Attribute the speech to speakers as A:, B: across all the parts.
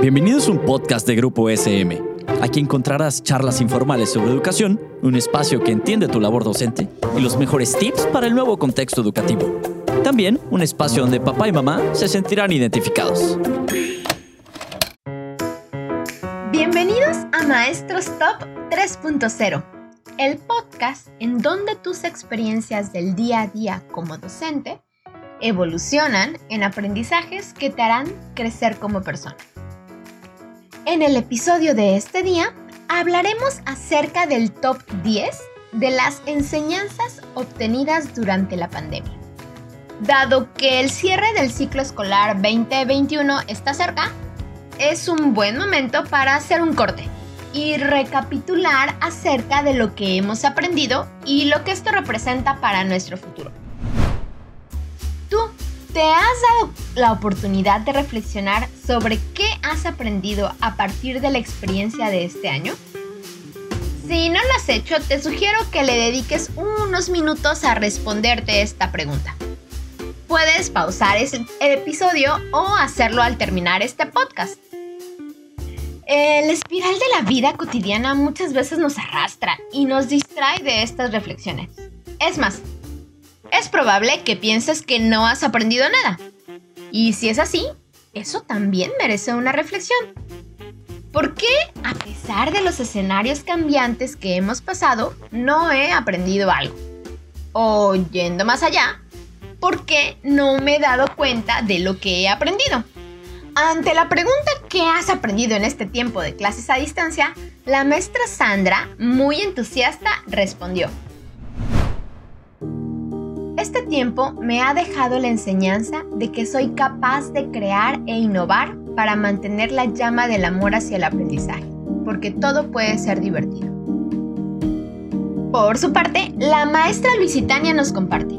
A: Bienvenidos a un podcast de Grupo SM. Aquí encontrarás charlas informales sobre educación, un espacio que entiende tu labor docente y los mejores tips para el nuevo contexto educativo. También un espacio donde papá y mamá se sentirán identificados.
B: Bienvenidos a Maestros Top 3.0, el podcast en donde tus experiencias del día a día como docente evolucionan en aprendizajes que te harán crecer como persona. En el episodio de este día hablaremos acerca del top 10 de las enseñanzas obtenidas durante la pandemia. Dado que el cierre del ciclo escolar 2021 está cerca, es un buen momento para hacer un corte y recapitular acerca de lo que hemos aprendido y lo que esto representa para nuestro futuro. ¿Te has dado la oportunidad de reflexionar sobre qué has aprendido a partir de la experiencia de este año? Si no lo has hecho, te sugiero que le dediques unos minutos a responderte esta pregunta. Puedes pausar el episodio o hacerlo al terminar este podcast. El espiral de la vida cotidiana muchas veces nos arrastra y nos distrae de estas reflexiones. Es más, es probable que pienses que no has aprendido nada. Y si es así, eso también merece una reflexión. ¿Por qué, a pesar de los escenarios cambiantes que hemos pasado, no he aprendido algo? O yendo más allá, ¿por qué no me he dado cuenta de lo que he aprendido? Ante la pregunta ¿qué has aprendido en este tiempo de clases a distancia? La maestra Sandra, muy entusiasta, respondió. Este tiempo me ha dejado la enseñanza de que soy capaz de crear e innovar para mantener la llama del amor hacia el aprendizaje, porque todo puede ser divertido. Por su parte, la maestra Luisitania nos comparte.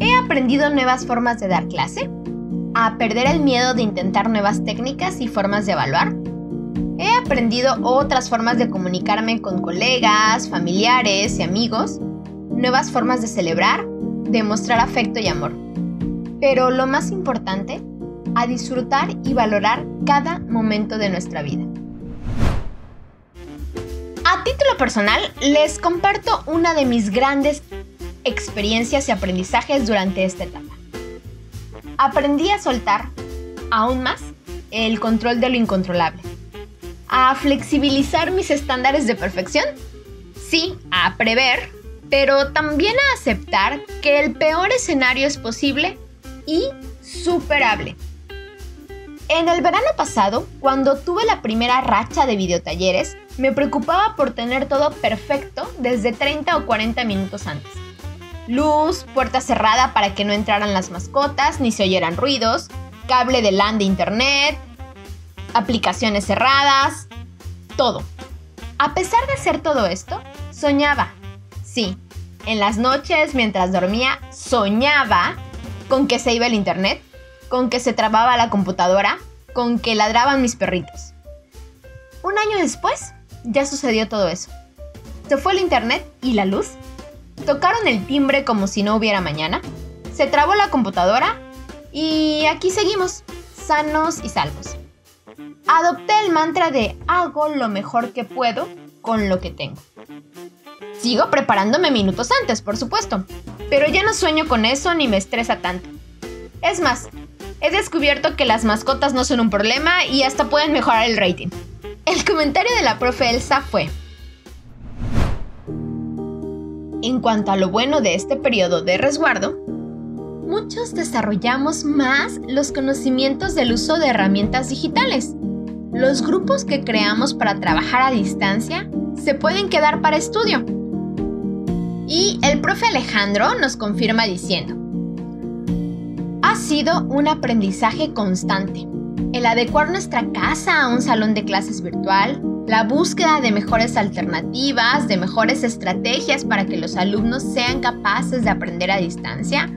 B: He aprendido nuevas formas de dar clase, a perder el miedo de intentar nuevas técnicas y formas de evaluar. He aprendido otras formas de comunicarme con colegas, familiares y amigos, nuevas formas de celebrar demostrar afecto y amor. Pero lo más importante, a disfrutar y valorar cada momento de nuestra vida. A título personal, les comparto una de mis grandes experiencias y aprendizajes durante esta etapa. Aprendí a soltar, aún más, el control de lo incontrolable. A flexibilizar mis estándares de perfección. Sí, a prever pero también a aceptar que el peor escenario es posible y superable. En el verano pasado, cuando tuve la primera racha de videotalleres, me preocupaba por tener todo perfecto desde 30 o 40 minutos antes. Luz, puerta cerrada para que no entraran las mascotas ni se oyeran ruidos, cable de LAN de internet, aplicaciones cerradas, todo. A pesar de hacer todo esto, soñaba Sí, en las noches mientras dormía soñaba con que se iba el internet, con que se trababa la computadora, con que ladraban mis perritos. Un año después, ya sucedió todo eso. Se fue el internet y la luz. Tocaron el timbre como si no hubiera mañana. Se trabó la computadora y aquí seguimos, sanos y salvos. Adopté el mantra de hago lo mejor que puedo con lo que tengo. Sigo preparándome minutos antes, por supuesto, pero ya no sueño con eso ni me estresa tanto. Es más, he descubierto que las mascotas no son un problema y hasta pueden mejorar el rating. El comentario de la profe Elsa fue, en cuanto a lo bueno de este periodo de resguardo, muchos desarrollamos más los conocimientos del uso de herramientas digitales. Los grupos que creamos para trabajar a distancia se pueden quedar para estudio y el profe Alejandro nos confirma diciendo, ha sido un aprendizaje constante. El adecuar nuestra casa a un salón de clases virtual, la búsqueda de mejores alternativas, de mejores estrategias para que los alumnos sean capaces de aprender a distancia,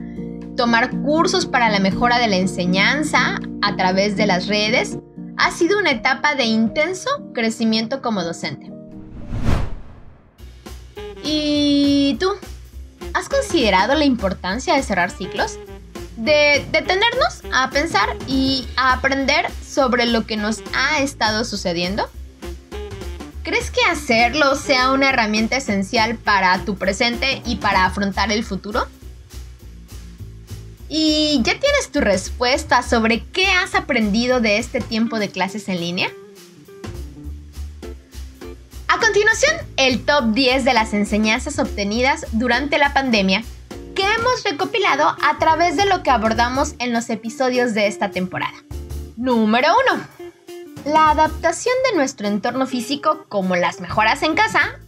B: tomar cursos para la mejora de la enseñanza a través de las redes, ha sido una etapa de intenso crecimiento como docente. ¿Y tú? ¿Has considerado la importancia de cerrar ciclos? de detenernos a pensar y a aprender sobre lo que nos ha estado sucediendo? ¿Crees que hacerlo sea una herramienta esencial para tu presente y para afrontar el futuro? ¿Y ya tienes tu respuesta sobre qué has aprendido de este tiempo de clases en línea? Continuación, el top 10 de las enseñanzas obtenidas durante la pandemia que hemos recopilado a través de lo que abordamos en los episodios de esta temporada. Número 1. La adaptación de nuestro entorno físico, como las mejoras en casa,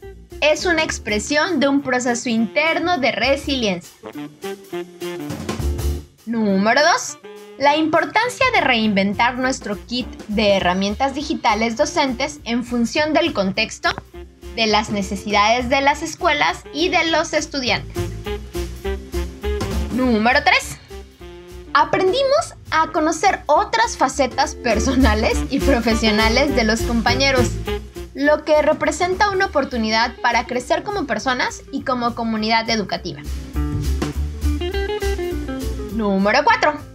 B: es una expresión de un proceso interno de resiliencia. Número 2. La importancia de reinventar nuestro kit de herramientas digitales docentes en función del contexto, de las necesidades de las escuelas y de los estudiantes. Número 3. Aprendimos a conocer otras facetas personales y profesionales de los compañeros, lo que representa una oportunidad para crecer como personas y como comunidad educativa. Número 4.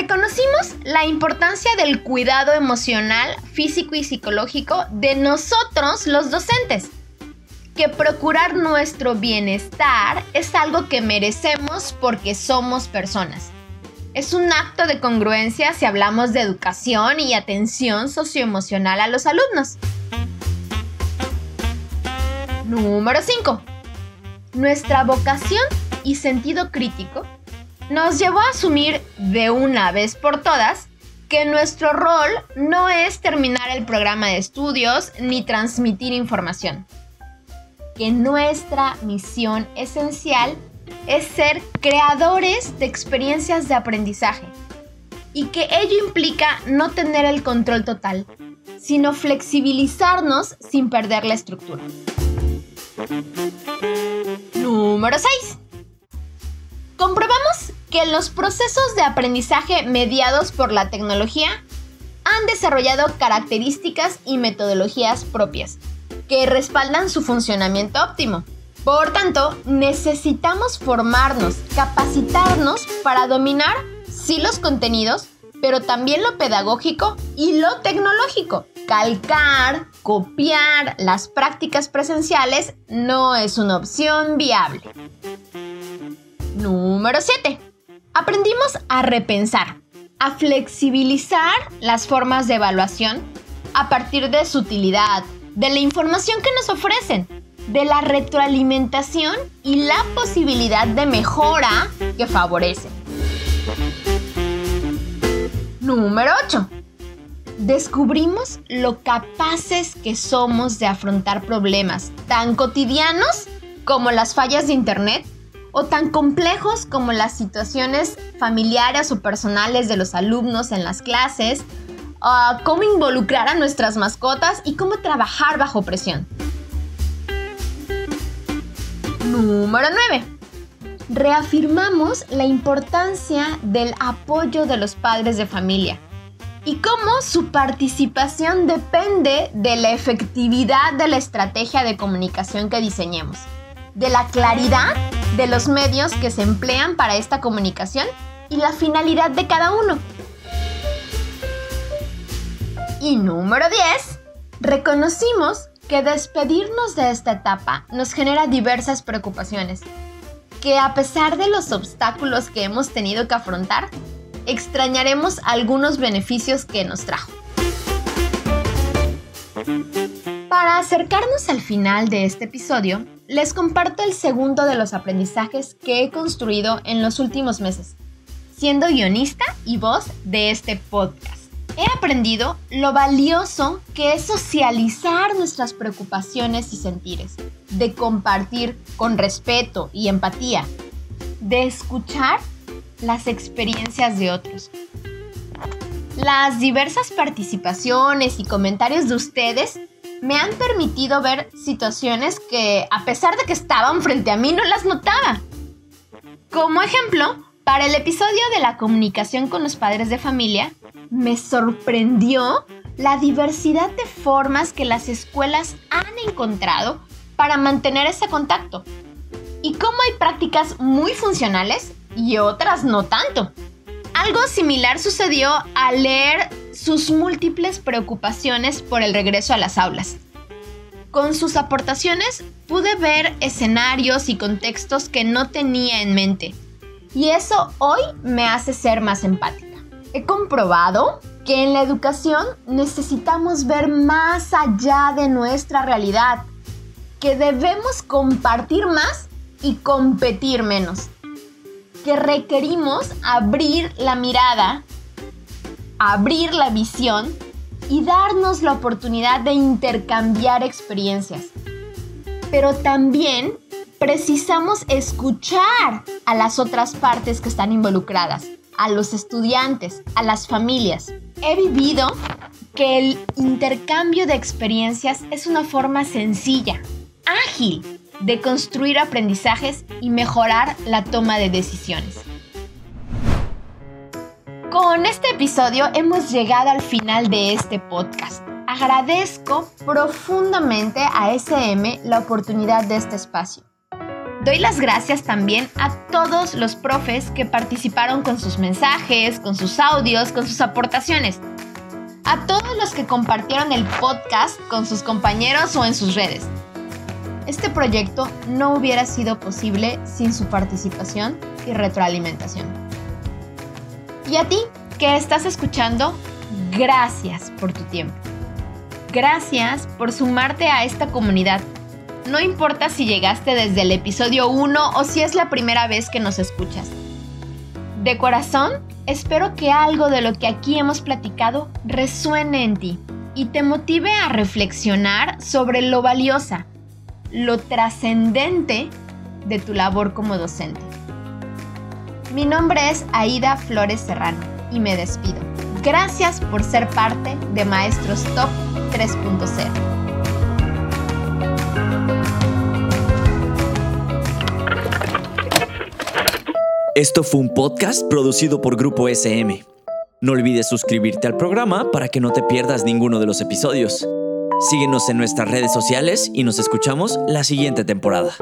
B: Reconocimos la importancia del cuidado emocional, físico y psicológico de nosotros los docentes que procurar nuestro bienestar es algo que merecemos porque somos personas. Es un acto de congruencia si hablamos de educación y atención socioemocional a los alumnos. Número 5. Nuestra vocación y sentido crítico nos llevó a asumir de una vez por todas que nuestro rol no es terminar el programa de estudios ni transmitir información que nuestra misión esencial es ser creadores de experiencias de aprendizaje y que ello implica no tener el control total, sino flexibilizarnos sin perder la estructura. Número 6. Que los procesos de aprendizaje mediados por la tecnología han desarrollado características y metodologías propias que respaldan su funcionamiento óptimo. Por tanto, necesitamos formarnos, capacitarnos para dominar sí los contenidos, pero también lo pedagógico y lo tecnológico. Calcar, copiar las prácticas presenciales no es una opción viable. Número 7. Aprendimos a repensar, a flexibilizar las formas de evaluación a partir de su utilidad, de la información que nos ofrecen, de la retroalimentación y la posibilidad de mejora que favorecen. Número 8. Descubrimos lo capaces que somos de afrontar problemas tan cotidianos como las fallas de Internet o tan complejos como las situaciones familiares o personales de los alumnos en las clases cómo involucrar a nuestras mascotas y cómo trabajar bajo presión. Número 9. Reafirmamos la importancia del apoyo de los padres de familia y cómo su participación depende de la efectividad de la estrategia de comunicación que diseñemos, de la claridad de los medios que se emplean para esta comunicación y la finalidad de cada uno. Y número 10, reconocimos que despedirnos de esta etapa nos genera diversas preocupaciones, que a pesar de los obstáculos que hemos tenido que afrontar, extrañaremos algunos beneficios que nos trajo. Para acercarnos al final de este episodio, les comparto el segundo de los aprendizajes que he construido en los últimos meses, siendo guionista y voz de este podcast he aprendido lo valioso que es socializar nuestras preocupaciones y sentires, de compartir con respeto y empatía, de escuchar las experiencias de otros. Las diversas participaciones y comentarios de ustedes me han permitido ver situaciones que, a pesar de que estaban frente a mí, no las notaba. Como ejemplo, para el episodio de la comunicación con los padres de familia, me sorprendió la diversidad de formas que las escuelas han encontrado para mantener ese contacto. Y cómo hay prácticas muy funcionales y otras no tanto. Algo similar sucedió al leer sus múltiples preocupaciones por el regreso a las aulas. Con sus aportaciones pude ver escenarios y contextos que no tenía en mente, y eso hoy me hace ser más empática. He comprobado que en la educación necesitamos ver más allá de nuestra realidad, que debemos compartir más y competir menos, que requerimos abrir la mirada, abrir la visión y darnos la oportunidad de intercambiar experiencias. Pero también precisamos escuchar a las otras partes que están involucradas, a los estudiantes, a las familias. He vivido que el intercambio de experiencias es una forma sencilla, ágil, de construir aprendizajes y mejorar la toma de decisiones. Con este episodio hemos llegado al final de este podcast. Agradezco profundamente a SM la oportunidad de este espacio. Doy las gracias también a todos los profes que participaron con sus mensajes, con sus audios, con sus aportaciones. A todos los que compartieron el podcast con sus compañeros o en sus redes. Este proyecto no hubiera sido posible sin su participación y retroalimentación. Y a ti, que estás escuchando, gracias por tu tiempo. Gracias por sumarte a esta comunidad. No importa si llegaste desde el episodio 1 o si es la primera vez que nos escuchas. De corazón, espero que algo de lo que aquí hemos platicado resuene en ti y te motive a reflexionar sobre lo valiosa, lo trascendente de tu labor como docente. Mi nombre es Aida Flores Serrano y me despido. Gracias por ser parte de Maestros Top 3.0.
A: Esto fue un podcast producido por Grupo SM. No olvides suscribirte al programa para que no te pierdas ninguno de los episodios. Síguenos en nuestras redes sociales y nos escuchamos la siguiente temporada.